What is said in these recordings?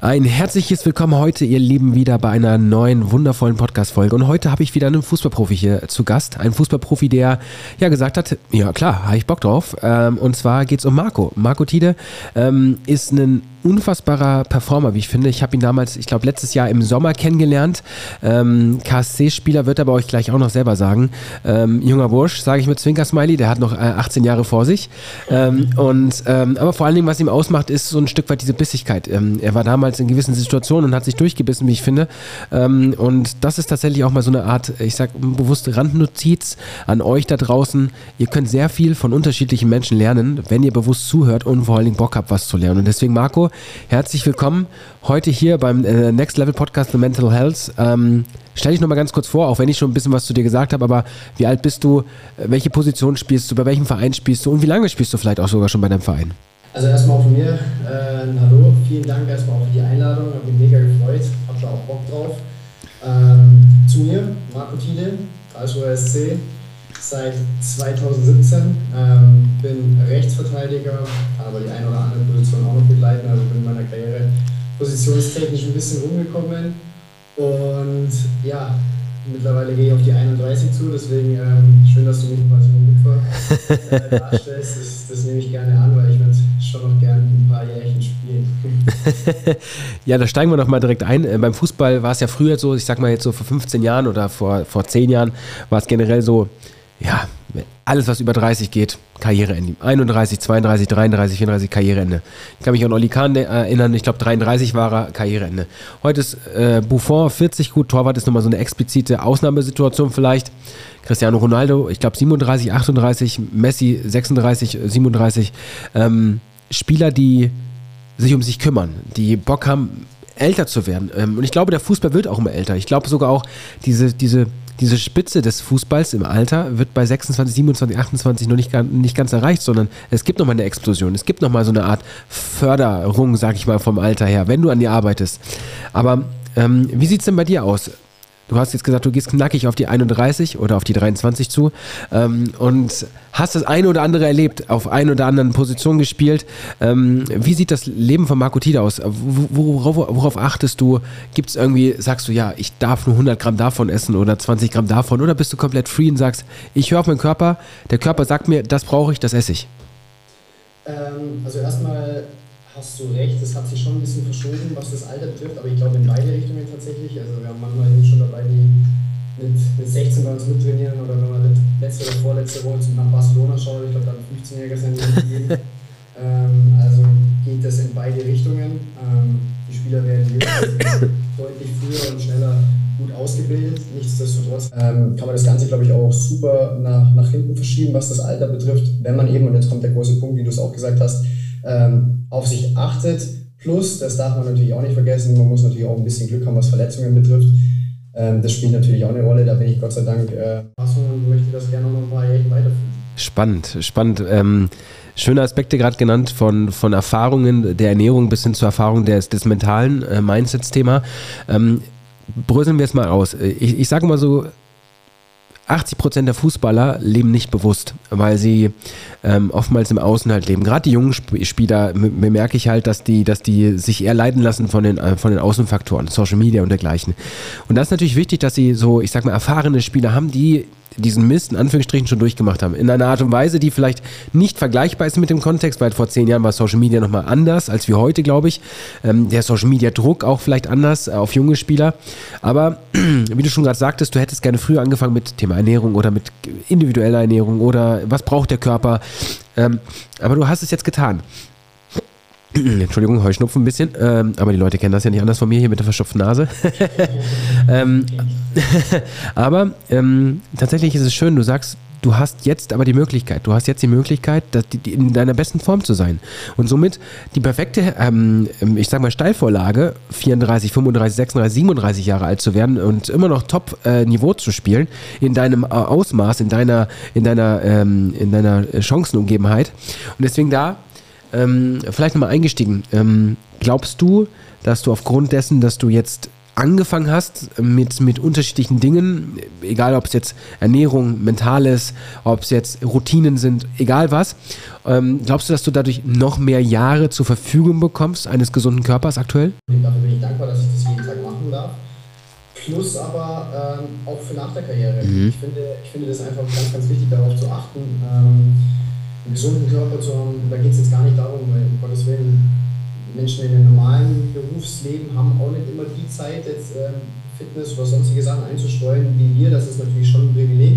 Ein herzliches Willkommen heute, ihr Lieben, wieder bei einer neuen, wundervollen Podcast-Folge. Und heute habe ich wieder einen Fußballprofi hier zu Gast. Ein Fußballprofi, der ja gesagt hat, ja klar, habe ich Bock drauf. Ähm, und zwar geht es um Marco. Marco Tide ähm, ist ein unfassbarer Performer, wie ich finde. Ich habe ihn damals, ich glaube, letztes Jahr im Sommer kennengelernt. Ähm, KSC-Spieler wird er bei euch gleich auch noch selber sagen. Ähm, junger Bursch, sage ich mit Zwinker-Smiley, der hat noch äh, 18 Jahre vor sich. Ähm, und, ähm, aber vor allen Dingen, was ihm ausmacht, ist so ein Stück weit diese Bissigkeit. Er war damals in gewissen Situationen und hat sich durchgebissen, wie ich finde. Ähm, und das ist tatsächlich auch mal so eine Art, ich sage bewusst Randnotiz an euch da draußen. Ihr könnt sehr viel von unterschiedlichen Menschen lernen, wenn ihr bewusst zuhört und vor allen Dingen Bock habt, was zu lernen. Und deswegen, Marco, herzlich willkommen heute hier beim äh, Next Level Podcast The Mental Health. Ähm, stell dich nochmal ganz kurz vor, auch wenn ich schon ein bisschen was zu dir gesagt habe, aber wie alt bist du, welche Position spielst du, bei welchem Verein spielst du und wie lange spielst du vielleicht auch sogar schon bei deinem Verein? Also erstmal von mir äh, Hallo, vielen Dank erstmal auch für die Einladung, habe mich mega gefreut, habe da auch Bock drauf. Ähm, zu mir, Marco Thiele, Karlsruher SC, seit 2017, ähm, bin Rechtsverteidiger, kann aber die eine oder andere Position auch noch begleiten, also bin in meiner Karriere positionstechnisch ein bisschen rumgekommen. Und ja, mittlerweile gehe ich auf die 31 zu, deswegen ähm, schön, dass du mich quasi noch mit äh, darstellst, das, das, nehme ich gerne an, weil ich würde schon noch gerne ein paar Jährchen spielen. ja, da steigen wir noch mal direkt ein. Äh, beim Fußball war es ja früher so, ich sag mal jetzt so vor 15 Jahren oder vor, vor 10 Jahren, war es generell so, ja, alles, was über 30 geht, Karriereende. 31, 32, 33, 34, Karriereende. Ich kann mich an Oli Kahn erinnern, ich glaube 33 war er, Karriereende. Heute ist äh, Buffon 40, gut, Torwart ist nochmal so eine explizite Ausnahmesituation vielleicht. Cristiano Ronaldo, ich glaube 37, 38, Messi 36, 37. Ähm, Spieler, die sich um sich kümmern, die Bock haben, älter zu werden. Ähm, und ich glaube, der Fußball wird auch immer älter. Ich glaube sogar auch, diese, diese diese Spitze des Fußballs im Alter wird bei 26, 27, 28 noch nicht, nicht ganz erreicht, sondern es gibt nochmal eine Explosion. Es gibt nochmal so eine Art Förderung, sag ich mal, vom Alter her, wenn du an dir arbeitest. Aber ähm, wie sieht es denn bei dir aus? Du hast jetzt gesagt, du gehst knackig auf die 31 oder auf die 23 zu ähm, und hast das eine oder andere erlebt, auf ein oder anderen Positionen gespielt. Ähm, wie sieht das Leben von Marco Tida aus? Worauf, worauf achtest du? Gibt es irgendwie, sagst du, ja, ich darf nur 100 Gramm davon essen oder 20 Gramm davon oder bist du komplett free und sagst, ich höre auf meinen Körper, der Körper sagt mir, das brauche ich, das esse ich? Ähm, also erstmal hast du recht, es hat sich schon ein bisschen verschoben, was das Alter betrifft, aber ich glaube in beide Richtungen tatsächlich. Also wir haben manchmal schon dabei, die mit, mit 16 bei uns mittrainieren oder wenn man letzte oder vorletzte Woche nach Barcelona schaut, ich glaube da haben 15-Jähriger sein gegeben. ähm, also geht das in beide Richtungen. Ähm, die Spieler werden deutlich früher und schneller gut ausgebildet. Nichtsdestotrotz ähm, kann man das Ganze, glaube ich, auch super nach, nach hinten verschieben, was das Alter betrifft, wenn man eben, und jetzt kommt der große Punkt, wie du es auch gesagt hast, ähm, auf sich achtet. Plus, das darf man natürlich auch nicht vergessen, man muss natürlich auch ein bisschen Glück haben, was Verletzungen betrifft. Ähm, das spielt natürlich auch eine Rolle, da bin ich Gott sei Dank äh, und möchte das gerne noch Jährchen weiterführen. Spannend, spannend. Ähm, schöne Aspekte gerade genannt, von, von Erfahrungen der Ernährung bis hin zur Erfahrung des, des mentalen äh, Mindsets-Thema. Ähm, bröseln wir es mal aus. Ich, ich sage mal so, 80 Prozent der Fußballer leben nicht bewusst, weil sie ähm, oftmals im Außen halt leben. Gerade die jungen Sp Spieler bemerke ich halt, dass die, dass die sich eher leiden lassen von den, äh, von den Außenfaktoren, Social Media und dergleichen. Und das ist natürlich wichtig, dass sie so, ich sag mal, erfahrene Spieler haben, die diesen Mist in Anführungsstrichen schon durchgemacht haben. In einer Art und Weise, die vielleicht nicht vergleichbar ist mit dem Kontext, weil vor zehn Jahren war Social Media nochmal anders als wie heute, glaube ich. Ähm, der Social Media Druck auch vielleicht anders äh, auf junge Spieler. Aber wie du schon gerade sagtest, du hättest gerne früher angefangen mit Thema Ernährung oder mit individueller Ernährung oder was braucht der Körper. Ähm, aber du hast es jetzt getan. Entschuldigung, Heuschnupfen ein bisschen, ähm, aber die Leute kennen das ja nicht anders von mir hier mit der verstopften Nase. ähm, aber ähm, tatsächlich ist es schön, du sagst, du hast jetzt aber die Möglichkeit, du hast jetzt die Möglichkeit, in deiner besten Form zu sein. Und somit die perfekte, ähm, ich sag mal, Steilvorlage, 34, 35, 36, 37 Jahre alt zu werden und immer noch Top-Niveau äh, zu spielen, in deinem äh, Ausmaß, in deiner, in deiner, ähm, in deiner Chancenumgebenheit. Und deswegen da ähm, vielleicht nochmal eingestiegen. Ähm, glaubst du, dass du aufgrund dessen, dass du jetzt angefangen hast mit, mit unterschiedlichen Dingen, egal ob es jetzt Ernährung, Mentales, ob es jetzt Routinen sind, egal was, ähm, glaubst du, dass du dadurch noch mehr Jahre zur Verfügung bekommst eines gesunden Körpers aktuell? Dafür bin ich dankbar, dass ich das jeden Tag machen darf. Plus aber ähm, auch für nach der Karriere. Mhm. Ich, finde, ich finde das einfach ganz, ganz wichtig, darauf zu achten, ähm, einen gesunden Körper zu haben. Da geht es jetzt gar nicht darum, weil, um Gottes Willen, Menschen in einem normalen Berufsleben haben auch nicht immer die Zeit, jetzt ähm, Fitness oder sonstige Sachen einzustreuen wie wir. Das ist natürlich schon ein Privileg.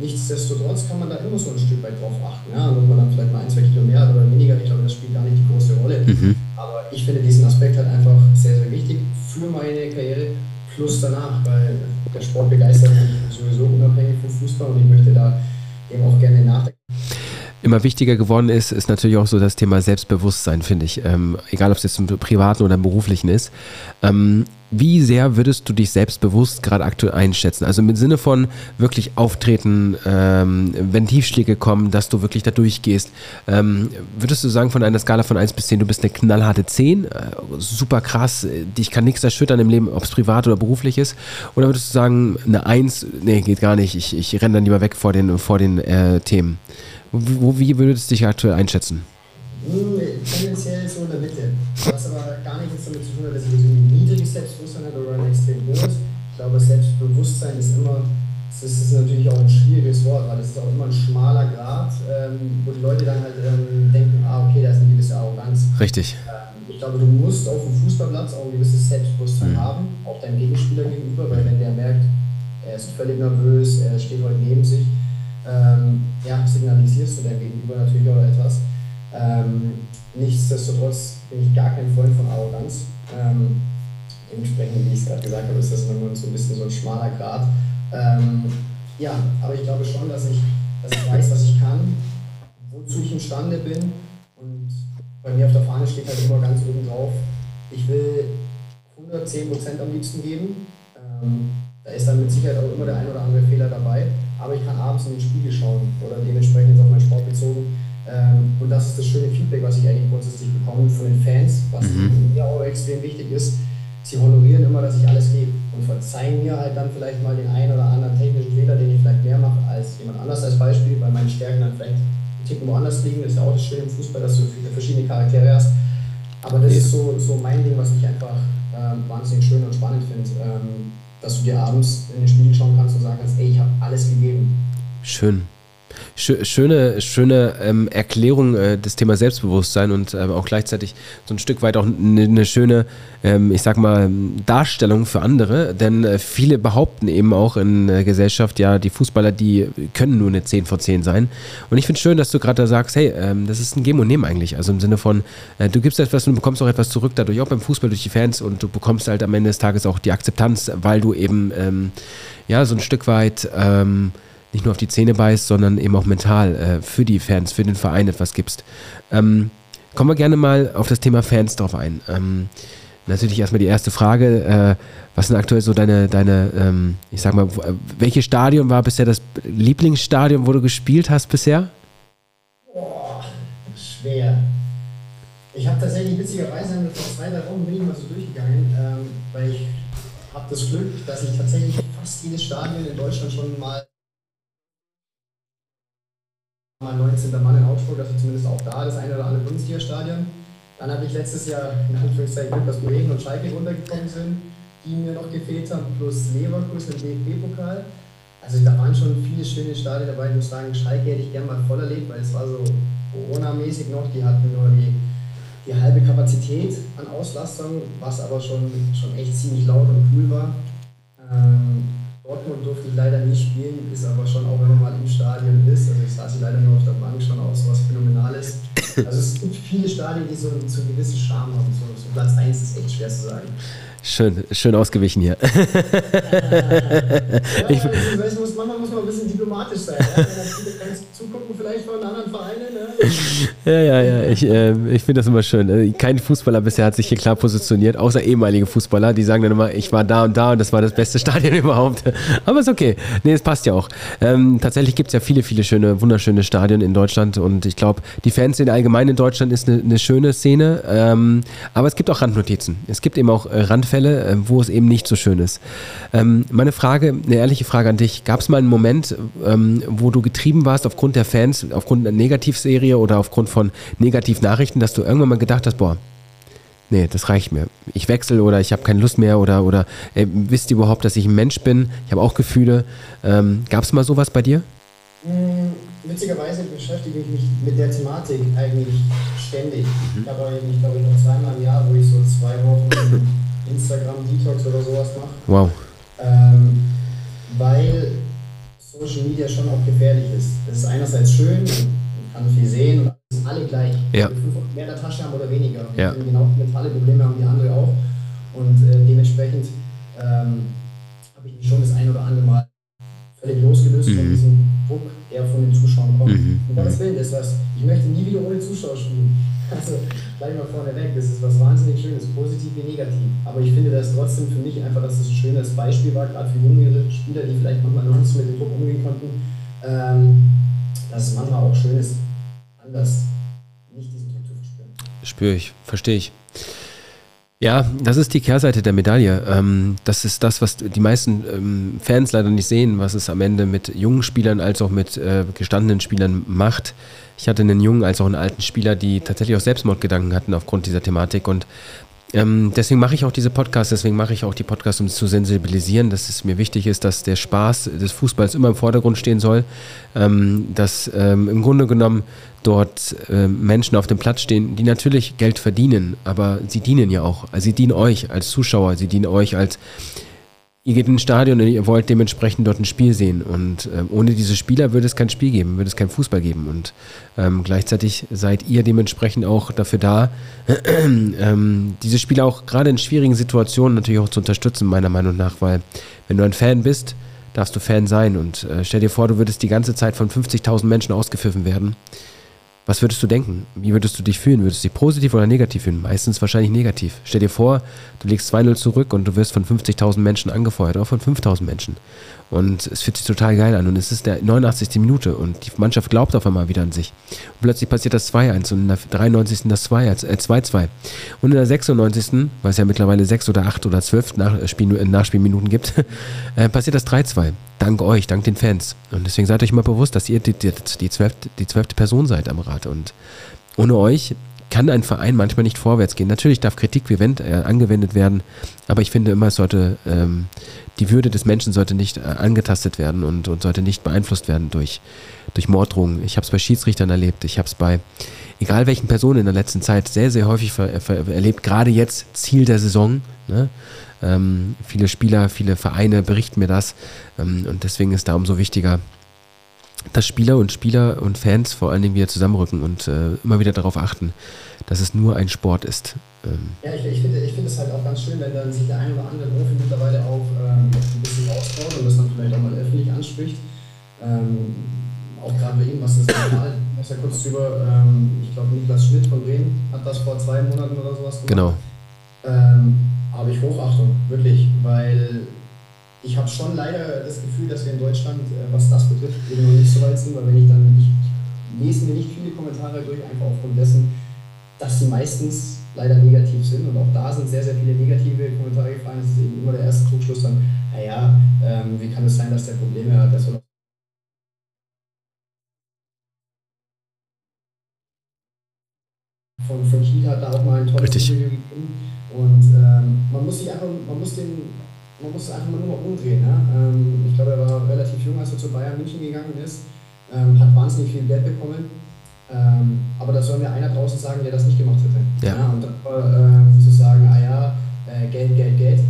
Nichtsdestotrotz kann man da immer so ein Stück weit drauf achten. Ja? Und ob man dann vielleicht mal ein, zwei Kilo mehr oder weniger, ich glaube, das spielt gar nicht die große Rolle. Mhm. Aber ich finde diesen Aspekt halt einfach sehr, sehr wichtig für meine Karriere plus danach, weil der Sport begeistert mich sowieso unabhängig vom Fußball und ich möchte da eben auch gerne nachdenken immer wichtiger geworden ist, ist natürlich auch so das Thema Selbstbewusstsein, finde ich. Ähm, egal, ob es jetzt im privaten oder im beruflichen ist. Ähm, wie sehr würdest du dich selbstbewusst gerade aktuell einschätzen? Also im Sinne von wirklich auftreten, ähm, wenn Tiefschläge kommen, dass du wirklich da durchgehst. Ähm, würdest du sagen, von einer Skala von 1 bis 10, du bist eine knallharte 10, äh, super krass, dich kann nichts erschüttern im Leben, ob es privat oder beruflich ist? Oder würdest du sagen, eine 1, nee, geht gar nicht, ich, ich renne dann lieber weg vor den, vor den äh, Themen? Wo, wie würdest du dich aktuell einschätzen? Hm, tendenziell so in der Mitte. Was aber gar nichts damit zu tun hat, dass ich ein niedriges Selbstbewusstsein habe oder ein extrem hohes. Ich glaube, Selbstbewusstsein ist immer, das ist natürlich auch ein schwieriges Wort, weil es ist auch immer ein schmaler Grad, ähm, wo die Leute dann halt ähm, denken, ah, okay, da ist eine gewisse Arroganz. Richtig. Ähm, ich glaube, du musst auf dem Fußballplatz auch ein gewisses Selbstbewusstsein mhm. haben, auch deinem Gegenspieler gegenüber, weil wenn der merkt, er ist völlig nervös, er steht heute neben sich, ja, signalisierst du deinem Gegenüber natürlich auch etwas. Ähm, nichtsdestotrotz bin ich gar kein Freund von Arroganz. Ähm, dementsprechend, wie ich es gerade gesagt habe, ist das immer so ein bisschen so ein schmaler Grad. Ähm, ja, aber ich glaube schon, dass ich, dass ich weiß, was ich kann, wozu ich imstande bin. Und bei mir auf der Fahne steht halt immer ganz oben drauf, ich will 110% am liebsten geben. Ähm, da ist dann mit Sicherheit auch immer der ein oder andere Fehler dabei aber ich kann abends in den Spiegel schauen oder dementsprechend jetzt auf meinen Sport bezogen. Ähm, und das ist das schöne Feedback, was ich eigentlich grundsätzlich bekomme von den Fans, was mhm. mir auch extrem wichtig ist. Sie honorieren immer, dass ich alles gebe und verzeihen mir halt dann vielleicht mal den einen oder anderen technischen Fehler, den ich vielleicht mehr mache als jemand anders als Beispiel, weil meine Stärken dann vielleicht ein Ticken woanders liegen. Das ist ja auch das Schöne im Fußball, dass du viele verschiedene Charaktere hast. Aber das ist so, so mein Ding, was ich einfach ähm, wahnsinnig schön und spannend finde. Ähm, dass du dir abends in den Spiegel schauen kannst und sagen kannst, ey, ich habe alles gegeben. Schön schöne, schöne ähm, Erklärung äh, des Thema Selbstbewusstsein und äh, auch gleichzeitig so ein Stück weit auch eine ne schöne, ähm, ich sag mal, Darstellung für andere. Denn äh, viele behaupten eben auch in der Gesellschaft, ja, die Fußballer, die können nur eine 10 vor 10 sein. Und ich finde es schön, dass du gerade da sagst, hey, ähm, das ist ein Geben und Nehmen eigentlich. Also im Sinne von, äh, du gibst etwas und du bekommst auch etwas zurück, dadurch auch beim Fußball durch die Fans und du bekommst halt am Ende des Tages auch die Akzeptanz, weil du eben, ähm, ja, so ein Stück weit, ähm, nicht nur auf die Zähne beißt, sondern eben auch mental äh, für die Fans, für den Verein etwas gibst. Ähm, kommen wir gerne mal auf das Thema Fans drauf ein. Ähm, natürlich erstmal die erste Frage. Äh, was sind aktuell so deine, deine ähm, ich sag mal, welches Stadion war bisher das Lieblingsstadion, wo du gespielt hast bisher? Boah, schwer. Ich habe tatsächlich witzigerweise vor zwei, drei Wochen bin ich mal so durchgegangen, ähm, weil ich habe das Glück, dass ich tatsächlich fast jedes Stadion in Deutschland schon mal mal 19. Mann in Augsburg, also zumindest auch da das eine oder andere Bundesliga-Stadion. Dann hatte ich letztes Jahr in Anführungszeichen Glück, dass Bremen und Schalke runtergekommen sind, die mir noch gefehlt haben, plus Leverkusen im DFB-Pokal. Also da waren schon viele schöne Stadien dabei. Ich muss sagen, Schalke hätte ich gerne mal voll erlebt, weil es war so Corona-mäßig noch. Die hatten nur die, die halbe Kapazität an Auslastung, was aber schon, schon echt ziemlich laut und cool war. Ähm, Dortmund durfte ich leider nicht spielen, ist aber schon auch, wenn man mal im Stadion ist, also ich saß leider nur auf der Bank, schon auch so was Phänomenales. Also es gibt viele Stadien, die so, so einen gewissen Charme haben. So, so Platz 1 ist echt schwer zu sagen. Schön, schön ausgewichen hier. ja, ich, weiß, muss, manchmal muss man ein bisschen diplomatisch sein. Ja? Zugucken vielleicht von anderen Vereinen. Ne? Ja, ja, ja. Ich, äh, ich finde das immer schön. Äh, kein Fußballer bisher hat sich hier klar positioniert, außer ehemalige Fußballer. Die sagen dann immer, ich war da und da und das war das beste Stadion überhaupt. Aber ist okay. Nee, es passt ja auch. Ähm, tatsächlich gibt es ja viele, viele schöne, wunderschöne Stadien in Deutschland und ich glaube, die Fans sind eigentlich allgemein in Deutschland ist eine, eine schöne Szene, ähm, aber es gibt auch Randnotizen. Es gibt eben auch äh, Randfälle, äh, wo es eben nicht so schön ist. Ähm, meine Frage, eine ehrliche Frage an dich, gab es mal einen Moment, ähm, wo du getrieben warst aufgrund der Fans, aufgrund einer Negativserie oder aufgrund von Negativnachrichten, dass du irgendwann mal gedacht hast, boah, nee, das reicht mir. Ich wechsle oder ich habe keine Lust mehr oder, oder äh, wisst ihr überhaupt, dass ich ein Mensch bin? Ich habe auch Gefühle. Ähm, Gab es mal sowas bei dir? Hm, witzigerweise beschäftige ich mich mit der Thematik eigentlich ständig. Mhm. Ich habe ich glaube ich noch zweimal im Jahr, wo ich so zwei Wochen Instagram-Detox oder sowas mache. Wow. Ähm, weil Social Media schon auch gefährlich ist. Es ist einerseits schön, man kann viel sehen und alle gleich. Ja. Mehr in der Tasche haben oder weniger. Ja. Genau mentale Probleme haben die andere auch. Und äh, dementsprechend ähm, habe ich mich schon das ein oder andere Mal völlig losgelöst mhm. von diesem Druck, der von den Zuschauern kommt. Mhm. Und Gottes Willen, das was, ich möchte nie wieder ohne Zuschauer spielen. Also gleich mal vorne weg, das ist was wahnsinnig Schönes, positiv wie negativ. Aber ich finde das trotzdem für mich einfach, dass das ein schönes Beispiel war, gerade für jüngere Spieler, die vielleicht manchmal noch nicht mit dem Druck umgehen konnten, ähm, dass es manchmal auch schön ist, anders nicht diesen Druck zu verspüren. Spüre ich, verstehe ich. Ja, das ist die Kehrseite der Medaille. Ähm, das ist das, was die meisten ähm, Fans leider nicht sehen, was es am Ende mit jungen Spielern als auch mit äh, gestandenen Spielern macht. Ich hatte einen jungen als auch einen alten Spieler, die tatsächlich auch Selbstmordgedanken hatten aufgrund dieser Thematik und ähm, deswegen mache ich auch diese Podcasts, deswegen mache ich auch die Podcasts, um zu sensibilisieren, dass es mir wichtig ist, dass der Spaß des Fußballs immer im Vordergrund stehen soll, ähm, dass ähm, im Grunde genommen dort ähm, Menschen auf dem Platz stehen, die natürlich Geld verdienen, aber sie dienen ja auch. Also sie dienen euch als Zuschauer, sie dienen euch als ihr geht ins Stadion und ihr wollt dementsprechend dort ein Spiel sehen. Und ähm, ohne diese Spieler würde es kein Spiel geben, würde es kein Fußball geben. Und ähm, gleichzeitig seid ihr dementsprechend auch dafür da, ähm, diese Spieler auch gerade in schwierigen Situationen natürlich auch zu unterstützen, meiner Meinung nach. Weil wenn du ein Fan bist, darfst du Fan sein. Und äh, stell dir vor, du würdest die ganze Zeit von 50.000 Menschen ausgepfiffen werden. Was würdest du denken? Wie würdest du dich fühlen? Würdest du dich positiv oder negativ fühlen? Meistens wahrscheinlich negativ. Stell dir vor, du legst 2-0 zurück und du wirst von 50.000 Menschen angefeuert, auch von 5.000 Menschen. Und es fühlt sich total geil an. Und es ist der 89. Minute und die Mannschaft glaubt auf einmal wieder an sich. Und plötzlich passiert das 2-1 und in der 93. das 2-2. Äh, und in der 96., weil es ja mittlerweile 6 oder 8 oder 12 Nachspiel, äh, Nachspielminuten gibt, äh, passiert das 3-2. Dank euch, dank den Fans. Und deswegen seid euch mal bewusst, dass ihr die, die, die, zwölfte, die zwölfte Person seid am Rad. Und ohne euch kann ein Verein manchmal nicht vorwärts gehen. Natürlich darf Kritik äh, angewendet werden, aber ich finde immer, es sollte ähm, die Würde des Menschen sollte nicht äh, angetastet werden und, und sollte nicht beeinflusst werden durch, durch Morddrohungen. Ich habe es bei Schiedsrichtern erlebt, ich habe es bei egal welchen Personen in der letzten Zeit sehr, sehr häufig erlebt, gerade jetzt Ziel der Saison. Ne? Ähm, viele Spieler, viele Vereine berichten mir das ähm, und deswegen ist da umso wichtiger, dass Spieler und Spieler und Fans vor allen Dingen wieder zusammenrücken und äh, immer wieder darauf achten, dass es nur ein Sport ist. Ähm ja, ich, ich finde ich find es halt auch ganz schön, wenn dann sich der eine oder andere Profi mittlerweile auch ähm, ein bisschen ausbaut und das dann vielleicht auch mal öffentlich anspricht. Ähm, auch gerade bei ihm, was das normal, was ja kurz drüber, ähm, ich glaube Niklas Schmidt von Bremen hat das vor zwei Monaten oder sowas gemacht. Genau. Ähm, habe ich Hochachtung, wirklich, weil ich habe schon leider das Gefühl, dass wir in Deutschland, äh, was das betrifft, eben noch nicht so weit sind, weil wenn ich dann, ich lese mir nicht viele Kommentare durch, einfach aufgrund dessen, dass sie meistens leider negativ sind und auch da sind sehr, sehr viele negative Kommentare gefallen. Das ist eben immer der erste Trugschluss dann, naja, ähm, wie kann es sein, dass der Probleme hat, das oder von, von Kiel hat da auch mal ein tolles Interview gegeben. Und ähm, man muss sich einfach, man muss den man muss es einfach nur mal umdrehen. Ne? Ähm, ich glaube, er war relativ jung, als er zu Bayern München gegangen ist, ähm, hat wahnsinnig viel Geld bekommen. Ähm, aber da soll mir einer draußen sagen, der das nicht gemacht hätte. Ja. ja und dann äh, zu sagen, ah ja, äh, Geld, Geld, Geld.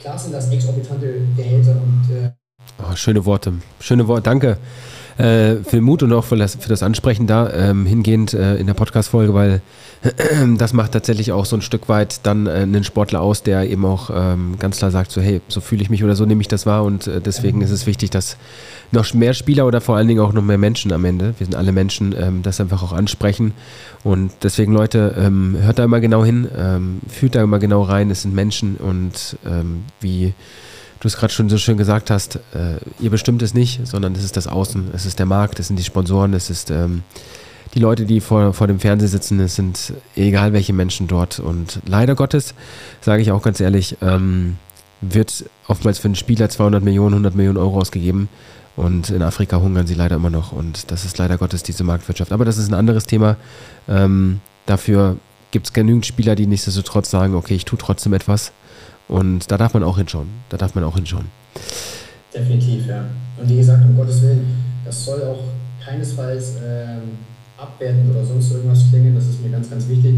Klar sind das exorbitante Gehälter und äh oh, schöne Worte. Schöne Worte, danke äh, für Mut und auch für das, für das Ansprechen da ähm, hingehend äh, in der Podcast-Folge, weil das macht tatsächlich auch so ein Stück weit dann äh, einen Sportler aus, der eben auch ähm, ganz klar sagt, so hey, so fühle ich mich oder so nehme ich das wahr und äh, deswegen ist es wichtig, dass noch mehr Spieler oder vor allen Dingen auch noch mehr Menschen am Ende, wir sind alle Menschen, ähm, das einfach auch ansprechen und deswegen Leute, ähm, hört da immer genau hin, ähm, fühlt da immer genau rein, es sind Menschen und ähm, wie du es gerade schon so schön gesagt hast, äh, ihr bestimmt es nicht, sondern es ist das Außen, es ist der Markt, es sind die Sponsoren, es ist ähm, die Leute, die vor, vor dem Fernseher sitzen, es sind egal welche Menschen dort. Und leider Gottes, sage ich auch ganz ehrlich, ähm, wird oftmals für einen Spieler 200 Millionen, 100 Millionen Euro ausgegeben. Und in Afrika hungern sie leider immer noch. Und das ist leider Gottes diese Marktwirtschaft. Aber das ist ein anderes Thema. Ähm, dafür gibt es genügend Spieler, die nichtsdestotrotz sagen, okay, ich tue trotzdem etwas. Und da darf man auch hinschauen. Da darf man auch hinschauen. Definitiv, ja. Und wie gesagt, um Gottes Willen, das soll auch keinesfalls ähm, abwertend oder sonst irgendwas klingen. Das ist mir ganz, ganz wichtig.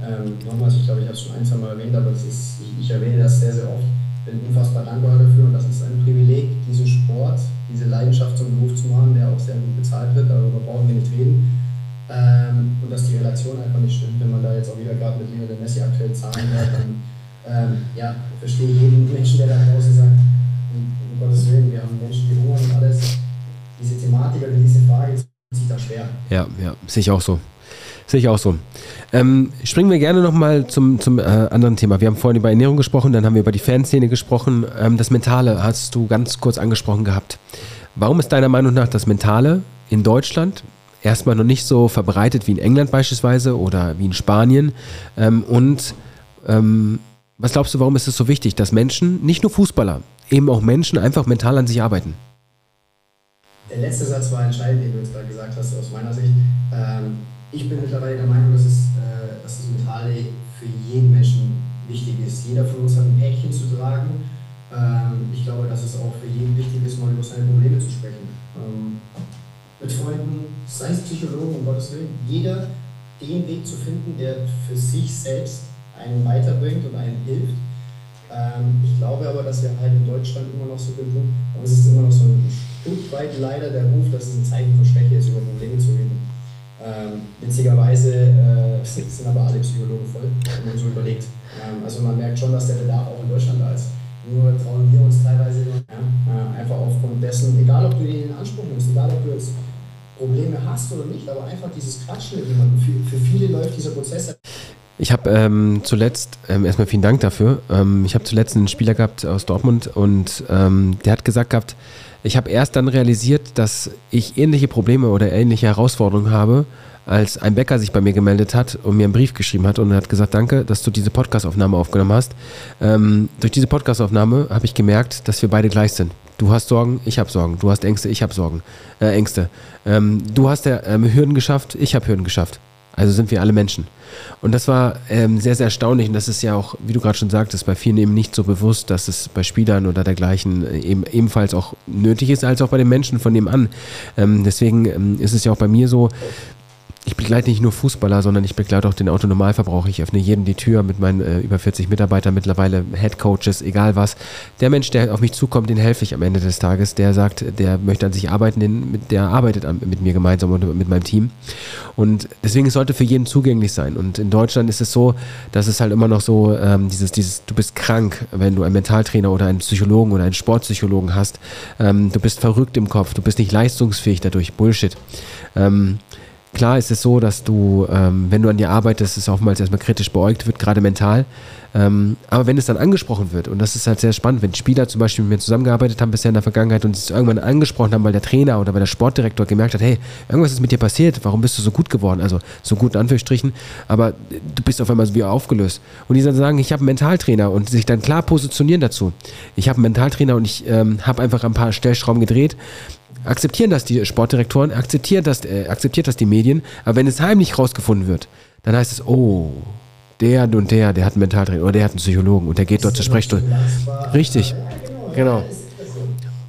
Ähm, nochmals, ich glaube, ich habe es schon ein, zwei Mal erwähnt, aber ist, ich, ich, erwähne das sehr, sehr oft. Bin unfassbar dankbar dafür und das ist ein Privileg, diesen Sport, diese Leidenschaft zum Beruf zu machen, der auch sehr gut bezahlt wird. Darüber brauchen wir nicht reden. Ähm, und dass die Relation einfach nicht stimmt, wenn man da jetzt auch wieder gerade mit Lionel Messi aktuell Zahlen hört, dann ähm, ja, verstehe jeden Menschen, der da draußen sagt, um Gottes Willen, wir haben Menschen, die hungern und alles. Diese Thematik oder diese Frage ist da schwer. Ja, ja, sehe ich auch so. Sehe ich auch so. Ähm, springen wir gerne nochmal zum, zum äh, anderen Thema. Wir haben vorhin über Ernährung gesprochen, dann haben wir über die Fanszene gesprochen. Ähm, das Mentale hast du ganz kurz angesprochen gehabt. Warum ist deiner Meinung nach das Mentale in Deutschland erstmal noch nicht so verbreitet wie in England beispielsweise oder wie in Spanien? Ähm, und ähm, was glaubst du, warum ist es so wichtig, dass Menschen, nicht nur Fußballer, eben auch Menschen einfach mental an sich arbeiten? Der letzte Satz war entscheidend, den du jetzt gerade gesagt hast, aus meiner Sicht. Ähm, ich bin mittlerweile der Meinung, dass, es, äh, dass das Mentale für jeden Menschen wichtig ist. Jeder von uns hat ein Päckchen zu tragen. Ähm, ich glaube, dass es auch für jeden wichtig ist, mal über seine Probleme zu sprechen. Ähm, mit Freunden, sei es Psychologen, um Gottes Willen, jeder den Weg zu finden, der für sich selbst einen weiterbringt und einen hilft. Ähm, ich glaube aber, dass wir halt in Deutschland immer noch so genug, aber es ist immer noch so ein Stück weit leider der Ruf, dass es ein Zeichen von Schwäche ist, über Probleme zu reden. Ähm, witzigerweise äh, sind, aber alle Psychologen voll, wenn man so überlegt. Ähm, also man merkt schon, dass der Bedarf auch in Deutschland da ist. Nur trauen wir uns teilweise ja, äh, einfach aufgrund dessen, egal ob du den in Anspruch nimmst, egal ob du jetzt Probleme hast oder nicht, aber einfach dieses Quatschen. Für, für viele läuft dieser Prozess ich habe ähm, zuletzt, ähm, erstmal vielen Dank dafür, ähm, ich habe zuletzt einen Spieler gehabt aus Dortmund und ähm, der hat gesagt gehabt, ich habe erst dann realisiert, dass ich ähnliche Probleme oder ähnliche Herausforderungen habe, als ein Bäcker sich bei mir gemeldet hat und mir einen Brief geschrieben hat und hat gesagt, danke, dass du diese Podcastaufnahme aufgenommen hast. Ähm, durch diese Podcastaufnahme habe ich gemerkt, dass wir beide gleich sind. Du hast Sorgen, ich habe Sorgen. Du hast Ängste, ich habe Sorgen, äh, Ängste. Ähm, du hast ja Hürden geschafft, ich habe Hürden geschafft. Also sind wir alle Menschen. Und das war ähm, sehr, sehr erstaunlich. Und das ist ja auch, wie du gerade schon sagtest, bei vielen eben nicht so bewusst, dass es bei Spielern oder dergleichen äh, eben ebenfalls auch nötig ist, als auch bei den Menschen von nebenan. Ähm, deswegen ähm, ist es ja auch bei mir so, ich begleite nicht nur Fußballer, sondern ich begleite auch den Autonormalverbraucher. Ich öffne jedem die Tür mit meinen äh, über 40 Mitarbeitern, mittlerweile Head Coaches, egal was. Der Mensch, der auf mich zukommt, den helfe ich am Ende des Tages. Der sagt, der möchte an sich arbeiten, den, der arbeitet an, mit mir gemeinsam und mit meinem Team. Und deswegen es sollte für jeden zugänglich sein. Und in Deutschland ist es so, dass es halt immer noch so ähm, dieses, dieses, du bist krank, wenn du einen Mentaltrainer oder einen Psychologen oder einen Sportpsychologen hast. Ähm, du bist verrückt im Kopf, du bist nicht leistungsfähig dadurch. Bullshit. Ähm, Klar ist es so, dass du, ähm, wenn du an dir arbeitest, es oftmals erstmal kritisch beäugt wird, gerade mental. Ähm, aber wenn es dann angesprochen wird, und das ist halt sehr spannend, wenn Spieler zum Beispiel mit mir zusammengearbeitet haben bisher in der Vergangenheit und es irgendwann angesprochen haben, weil der Trainer oder weil der Sportdirektor gemerkt hat, hey, irgendwas ist mit dir passiert, warum bist du so gut geworden? Also so gut in Anführungsstrichen, aber du bist auf einmal so wie aufgelöst. Und die dann sagen, ich habe einen Mentaltrainer und sich dann klar positionieren dazu. Ich habe einen Mentaltrainer und ich ähm, habe einfach ein paar Stellschrauben gedreht akzeptieren das die Sportdirektoren, akzeptieren das, äh, akzeptiert das die Medien, aber wenn es heimlich rausgefunden wird, dann heißt es, oh, der und der, der hat einen Mentaltrainer oder der hat einen Psychologen und der geht dort zur Sprechstunde. Richtig, genau.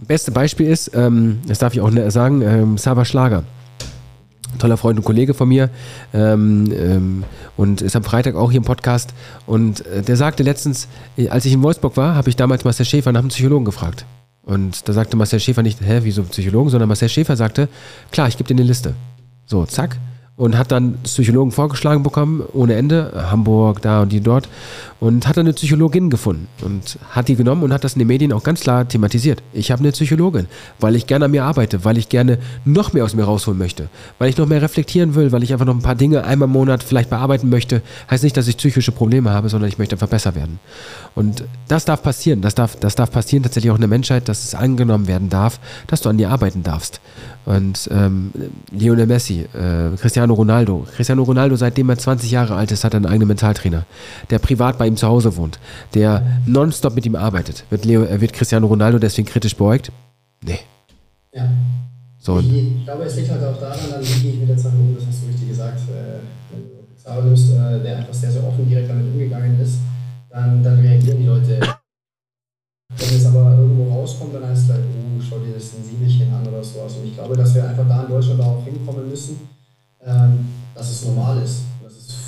Beste Beispiel ist, ähm, das darf ich auch ne, sagen, ähm, Sava Schlager. Toller Freund und Kollege von mir ähm, ähm, und ist am Freitag auch hier im Podcast. Und äh, der sagte letztens, äh, als ich in Wolfsburg war, habe ich damals Marcel Schäfer nach einem Psychologen gefragt. Und da sagte Marcel Schäfer nicht, hä, wie so Psychologen, sondern Marcel Schäfer sagte, klar, ich gebe dir eine Liste. So, zack. Und hat dann Psychologen vorgeschlagen bekommen, ohne Ende, Hamburg, da und die dort. Und hat eine Psychologin gefunden und hat die genommen und hat das in den Medien auch ganz klar thematisiert. Ich habe eine Psychologin, weil ich gerne an mir arbeite, weil ich gerne noch mehr aus mir rausholen möchte, weil ich noch mehr reflektieren will, weil ich einfach noch ein paar Dinge einmal im Monat vielleicht bearbeiten möchte. Heißt nicht, dass ich psychische Probleme habe, sondern ich möchte einfach besser werden. Und das darf passieren. Das darf, das darf passieren tatsächlich auch in der Menschheit, dass es angenommen werden darf, dass du an dir arbeiten darfst. Und ähm, Lionel Messi, äh, Cristiano Ronaldo. Cristiano Ronaldo, seitdem er 20 Jahre alt ist, hat einen eigenen Mentaltrainer, der privat bei ihm zu Hause wohnt, der nonstop mit ihm arbeitet. Wird, Leo, äh, wird Cristiano Ronaldo deswegen kritisch beäugt? Nee. Ja. So. Ich, ich, glaube, es liegt halt auch daran, dann wie gehe ich mit der Sache um, das hast du richtig gesagt. Äh, wenn du Xaver nimmst, äh, der einfach sehr, sehr offen direkt damit umgegangen ist, dann, dann reagieren die Leute. Wenn es aber irgendwo rauskommt, dann heißt es halt, oh, schau dir das Sensibelchen an oder sowas. Und ich glaube, dass wir einfach da in Deutschland darauf hinkommen müssen, ähm, dass es normal ist.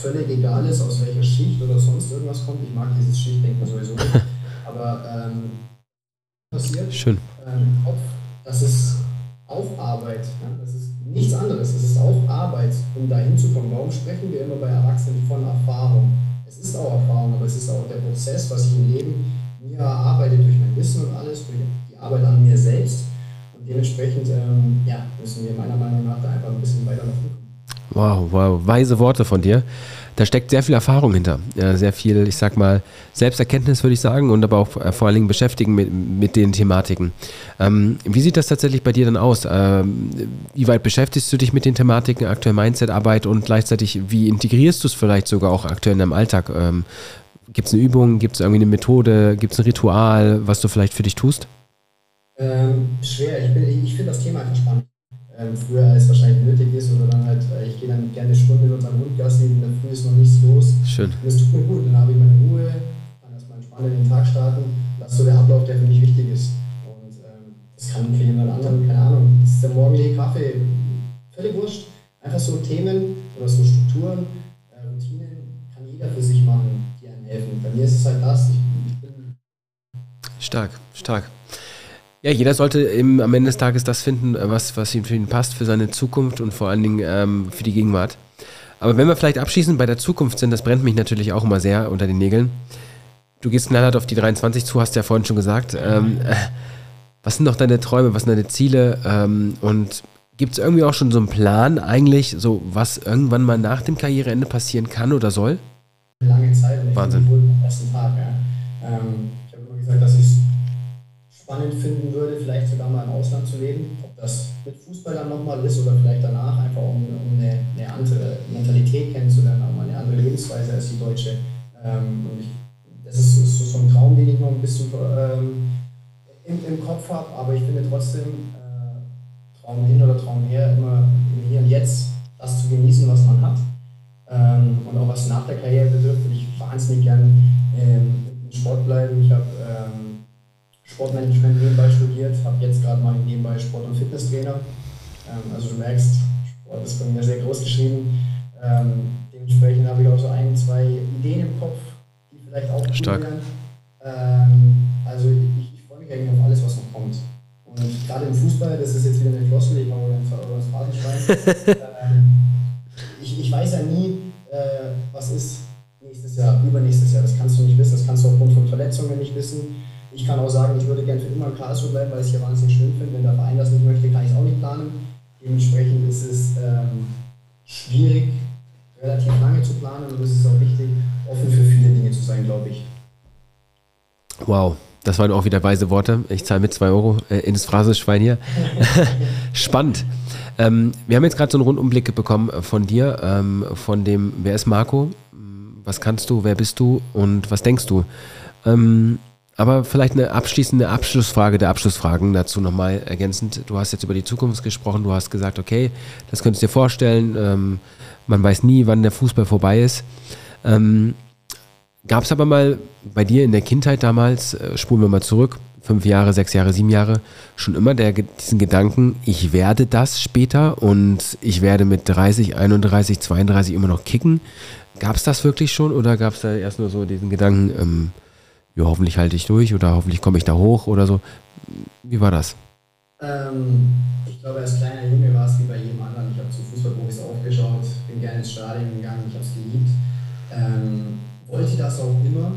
Völlig egal ist, aus welcher Schicht oder sonst irgendwas kommt. Ich mag dieses Schichtdenken sowieso nicht. Aber ähm, passiert Schön. Ähm, Kopf, das ist auch Arbeit. Ja? Das ist nichts anderes. Es ist auch Arbeit, um da hinzukommen. Warum sprechen wir immer bei Erwachsenen von Erfahrung? Es ist auch Erfahrung, aber es ist auch der Prozess, was ich im Leben mir erarbeite durch mein Wissen und alles, durch die Arbeit an mir selbst. Und dementsprechend ähm, ja, müssen wir meiner Meinung nach da einfach ein bisschen weiter nach hinkommen. Wow, wow, weise Worte von dir. Da steckt sehr viel Erfahrung hinter. Ja, sehr viel, ich sag mal, Selbsterkenntnis würde ich sagen und aber auch äh, vor allen Dingen beschäftigen mit, mit den Thematiken. Ähm, wie sieht das tatsächlich bei dir dann aus? Ähm, wie weit beschäftigst du dich mit den Thematiken, aktuell Mindset-Arbeit und gleichzeitig, wie integrierst du es vielleicht sogar auch aktuell in deinem Alltag? Ähm, Gibt es eine Übung, gibt es irgendwie eine Methode, gibt es ein Ritual, was du vielleicht für dich tust? Ähm, schwer, ich, ich finde das Thema einfach spannend ähm, früher als wahrscheinlich nötig ist oder dann halt, äh, ich gehe dann gerne eine Stunde mit unserem Hund Gassi, in der Früh ist noch nichts los. Schön. Und das tut mir gut, dann habe ich meine Ruhe, kann erstmal entspannt in den Tag starten. Das ist so der Ablauf, der für mich wichtig ist. Und ähm, das kann für jemand anderen, keine Ahnung, das ist der morgendliche Kaffee, völlig wurscht. Einfach so Themen oder so Strukturen, äh, Routinen kann jeder für sich machen, die einem helfen. Bei mir ist es halt das, ich, ich bin Stark, stark. Ja, jeder sollte im, am Ende des Tages das finden, was, was ihm für ihn passt, für seine Zukunft und vor allen Dingen ähm, für die Gegenwart. Aber wenn wir vielleicht abschließend bei der Zukunft sind, das brennt mich natürlich auch immer sehr unter den Nägeln. Du gehst knallhart auf die 23 zu, hast ja vorhin schon gesagt. Ähm, äh, was sind noch deine Träume, was sind deine Ziele? Ähm, und gibt es irgendwie auch schon so einen Plan eigentlich, so was irgendwann mal nach dem Karriereende passieren kann oder soll? Lange Zeit. Wahnsinn. Tag, ja. ähm, ich habe immer gesagt, dass ich spannend finden würde, vielleicht sogar mal im Ausland zu leben. Ob das mit Fußball dann nochmal ist oder vielleicht danach, einfach um, um eine, eine, andere Mentalität kennenzulernen, auch mal eine andere Lebensweise als die deutsche. Ähm, und ich, das ist so, so, ein Traum, den ich noch ein bisschen ähm, im, im, Kopf habe, aber ich finde trotzdem, äh, Traum hin oder Traum her, immer im Hier und Jetzt das zu genießen, was man hat. Ähm, und auch was nach der Karriere betrifft, würde ich wahnsinnig gern ähm, im Sport bleiben. Ich habe ähm, Sportmanagement nebenbei studiert, habe jetzt gerade mal nebenbei Sport- und Fitnesstrainer. Ähm, also du merkst, Sport ist bei mir sehr groß geschrieben. Ähm, dementsprechend habe ich auch so ein, zwei Ideen im Kopf, die vielleicht auch Stark. werden. Ähm, also ich, ich freue mich eigentlich auf alles, was noch kommt. Und gerade im Fußball, das ist jetzt wieder eine Flossel, ich mache das Phrasenschwein. ähm, ich, ich weiß ja nie, äh, was ist nächstes Jahr, übernächstes Jahr. Das kannst du nicht wissen, das kannst du aufgrund von Verletzungen nicht wissen. Ich kann auch sagen, ich würde gerne für immer in Karlsruhe bleiben, weil ich es hier wahnsinnig schön finde. Wenn der Verein das nicht möchte, kann ich es auch nicht planen. Dementsprechend ist es ähm, schwierig, relativ lange zu planen und es ist auch wichtig, offen für viele Dinge zu sein, glaube ich. Wow, das waren auch wieder weise Worte. Ich zahle mit 2 Euro äh, ins Phrasenschwein hier. Spannend. Ähm, wir haben jetzt gerade so einen Rundumblick bekommen von dir, ähm, von dem, wer ist Marco, was kannst du, wer bist du und was denkst du. Ähm, aber vielleicht eine abschließende Abschlussfrage der Abschlussfragen dazu nochmal ergänzend. Du hast jetzt über die Zukunft gesprochen, du hast gesagt, okay, das könntest du dir vorstellen, ähm, man weiß nie, wann der Fußball vorbei ist. Ähm, Gab es aber mal bei dir in der Kindheit damals, äh, spulen wir mal zurück, fünf Jahre, sechs Jahre, sieben Jahre, schon immer der, diesen Gedanken, ich werde das später und ich werde mit 30, 31, 32 immer noch kicken. Gab es das wirklich schon oder gab es da erst nur so diesen Gedanken, ähm, ja, hoffentlich halte ich durch oder hoffentlich komme ich da hoch oder so. Wie war das? Ähm, ich glaube, als kleiner Junge war es wie bei jedem anderen. Ich habe zu Fußballprofis aufgeschaut, bin gerne ins Stadion gegangen, ich habe es geliebt. Ähm, wollte das auch immer.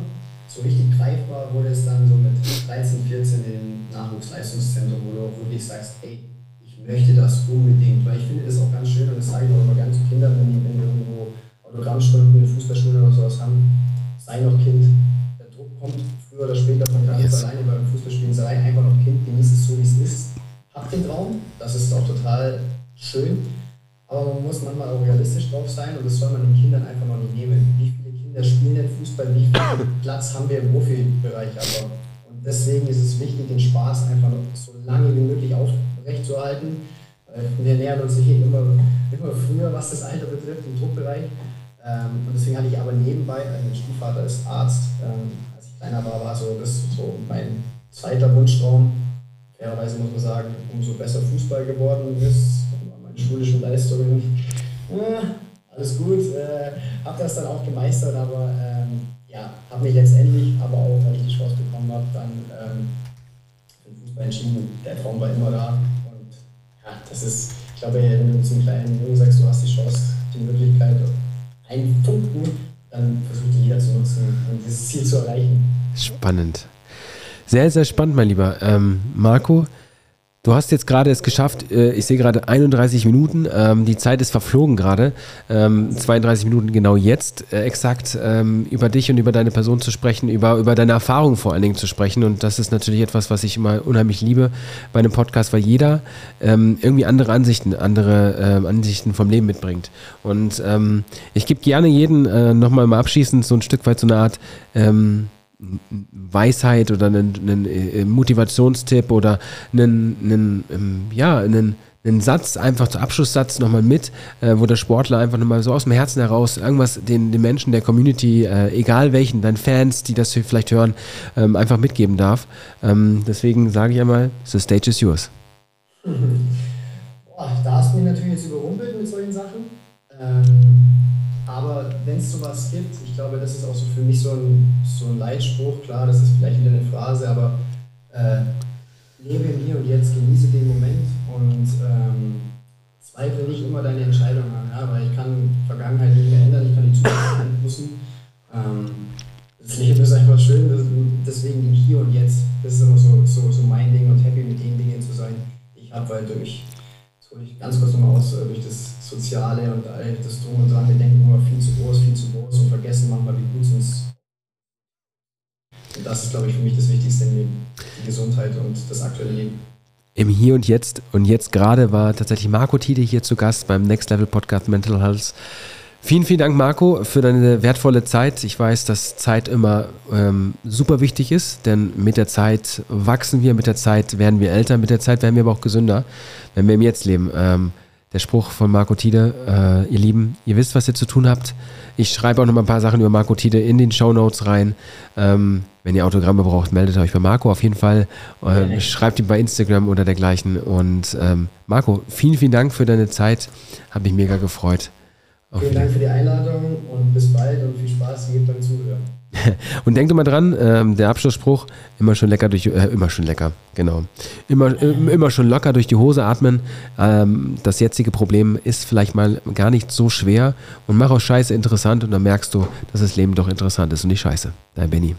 So richtig greifbar wurde es dann so mit 13, 14 im Nachwuchsleistungszentrum, wo du auch wirklich sagst, ey, ich möchte das unbedingt, weil ich finde das auch ganz schön und das sage ich auch immer ganz Kindern, wenn die, irgendwo Autogrammstunden in Fußballschulen oder sowas haben, sei noch Kind, kommt früher oder später von ganz yes. alleine beim Fußballspielen, sei einfach noch Kind, genieß es so wie es ist, hab den Traum, das ist auch total schön, aber man muss manchmal auch realistisch drauf sein und das soll man den Kindern einfach noch nicht nehmen. Wie viele Kinder spielen denn Fußball, wie viel Platz haben wir im Profibereich aber? Und deswegen ist es wichtig, den Spaß einfach noch so lange wie möglich aufrechtzuerhalten. Wir nähern uns hier immer, immer früher, was das Alter betrifft, im Druckbereich. Ähm, und deswegen hatte ich aber nebenbei, also mein Stiefvater ist Arzt, ähm, kleiner war, war so das so mein zweiter Wunschtraum. Fairerweise muss man sagen, umso besser Fußball geworden ist, schulischen Leistungen. Äh, alles gut, äh, habe das dann auch gemeistert, aber ähm, ja, habe mich letztendlich, aber auch, weil ich die Chance bekommen habe, dann ähm, den Fußball entschieden. Der Traum war immer da und ja, das ist, ich glaube, wenn du zum kleinen Jungen sagst, du hast die Chance, die Möglichkeit, einen Funken, dann versucht jeder zu nutzen und dieses Ziel zu erreichen. Spannend. Sehr, sehr spannend, mein Lieber. Ähm, Marco, Du hast jetzt gerade es geschafft, äh, ich sehe gerade 31 Minuten, ähm, die Zeit ist verflogen gerade, 32 ähm, Minuten genau jetzt, äh, exakt ähm, über dich und über deine Person zu sprechen, über, über deine Erfahrungen vor allen Dingen zu sprechen. Und das ist natürlich etwas, was ich immer unheimlich liebe bei einem Podcast, weil jeder irgendwie andere Ansichten, andere Ansichten vom Leben mitbringt. Und ich gebe gerne jeden äh, nochmal mal abschließend so ein Stück weit so eine Art Weisheit oder einen, einen äh, Motivationstipp oder einen, einen ähm, ja, einen, einen Satz, einfach zum Abschlusssatz nochmal mit, äh, wo der Sportler einfach nochmal so aus dem Herzen heraus irgendwas den, den Menschen der Community, äh, egal welchen, deinen Fans, die das vielleicht hören, ähm, einfach mitgeben darf. Ähm, deswegen sage ich einmal, the stage is yours. Boah, da hast du mich natürlich jetzt überrumpelt mit solchen Sachen. Ähm, aber wenn es sowas gibt, ich glaube, das ist auch so für mich so ein, so ein Leitspruch, klar, das ist vielleicht wieder eine Phrase, aber äh, lebe im Hier und Jetzt, genieße den Moment und ähm, zweifle nicht immer deine Entscheidung an, ja, weil ich kann Vergangenheit nicht mehr ändern, ich kann die Zukunft beeinflussen. Ähm, das Leben ist einfach schön, deswegen im Hier und Jetzt, das ist immer so, so, so mein Ding und happy mit den Dingen zu sein, die ich habe, weil durch, das hole ich ganz kurz nochmal aus, äh, durch das Soziale und all das Drum und Dran. Wir denken immer viel zu groß, viel zu groß und vergessen manchmal, wie gut es uns. Und das ist, glaube ich, für mich das Wichtigste im Leben. Die Gesundheit und das aktuelle Leben. Im Hier und Jetzt. Und jetzt gerade war tatsächlich Marco Tide hier zu Gast beim Next Level Podcast Mental Health. Vielen, vielen Dank, Marco, für deine wertvolle Zeit. Ich weiß, dass Zeit immer ähm, super wichtig ist, denn mit der Zeit wachsen wir, mit der Zeit werden wir älter, mit der Zeit werden wir aber auch gesünder, wenn wir im Jetzt leben. Ähm, der Spruch von Marco Tide. Äh, ihr Lieben, ihr wisst, was ihr zu tun habt. Ich schreibe auch noch mal ein paar Sachen über Marco Tide in den Show Notes rein. Ähm, wenn ihr Autogramme braucht, meldet euch bei Marco auf jeden Fall. Äh, schreibt ihm bei Instagram oder dergleichen. Und ähm, Marco, vielen, vielen Dank für deine Zeit. Habe mich mega gefreut. Auf vielen Dank für die Einladung und bis bald und viel Spaß hier beim Zuhören. Und denkt mal dran, ähm, der Abschlussspruch, immer schon lecker durch, äh, immer schon lecker, genau. Immer, äh, immer schon locker durch die Hose atmen. Ähm, das jetzige Problem ist vielleicht mal gar nicht so schwer und mach auch Scheiße interessant und dann merkst du, dass das Leben doch interessant ist und nicht scheiße. Dein Benny.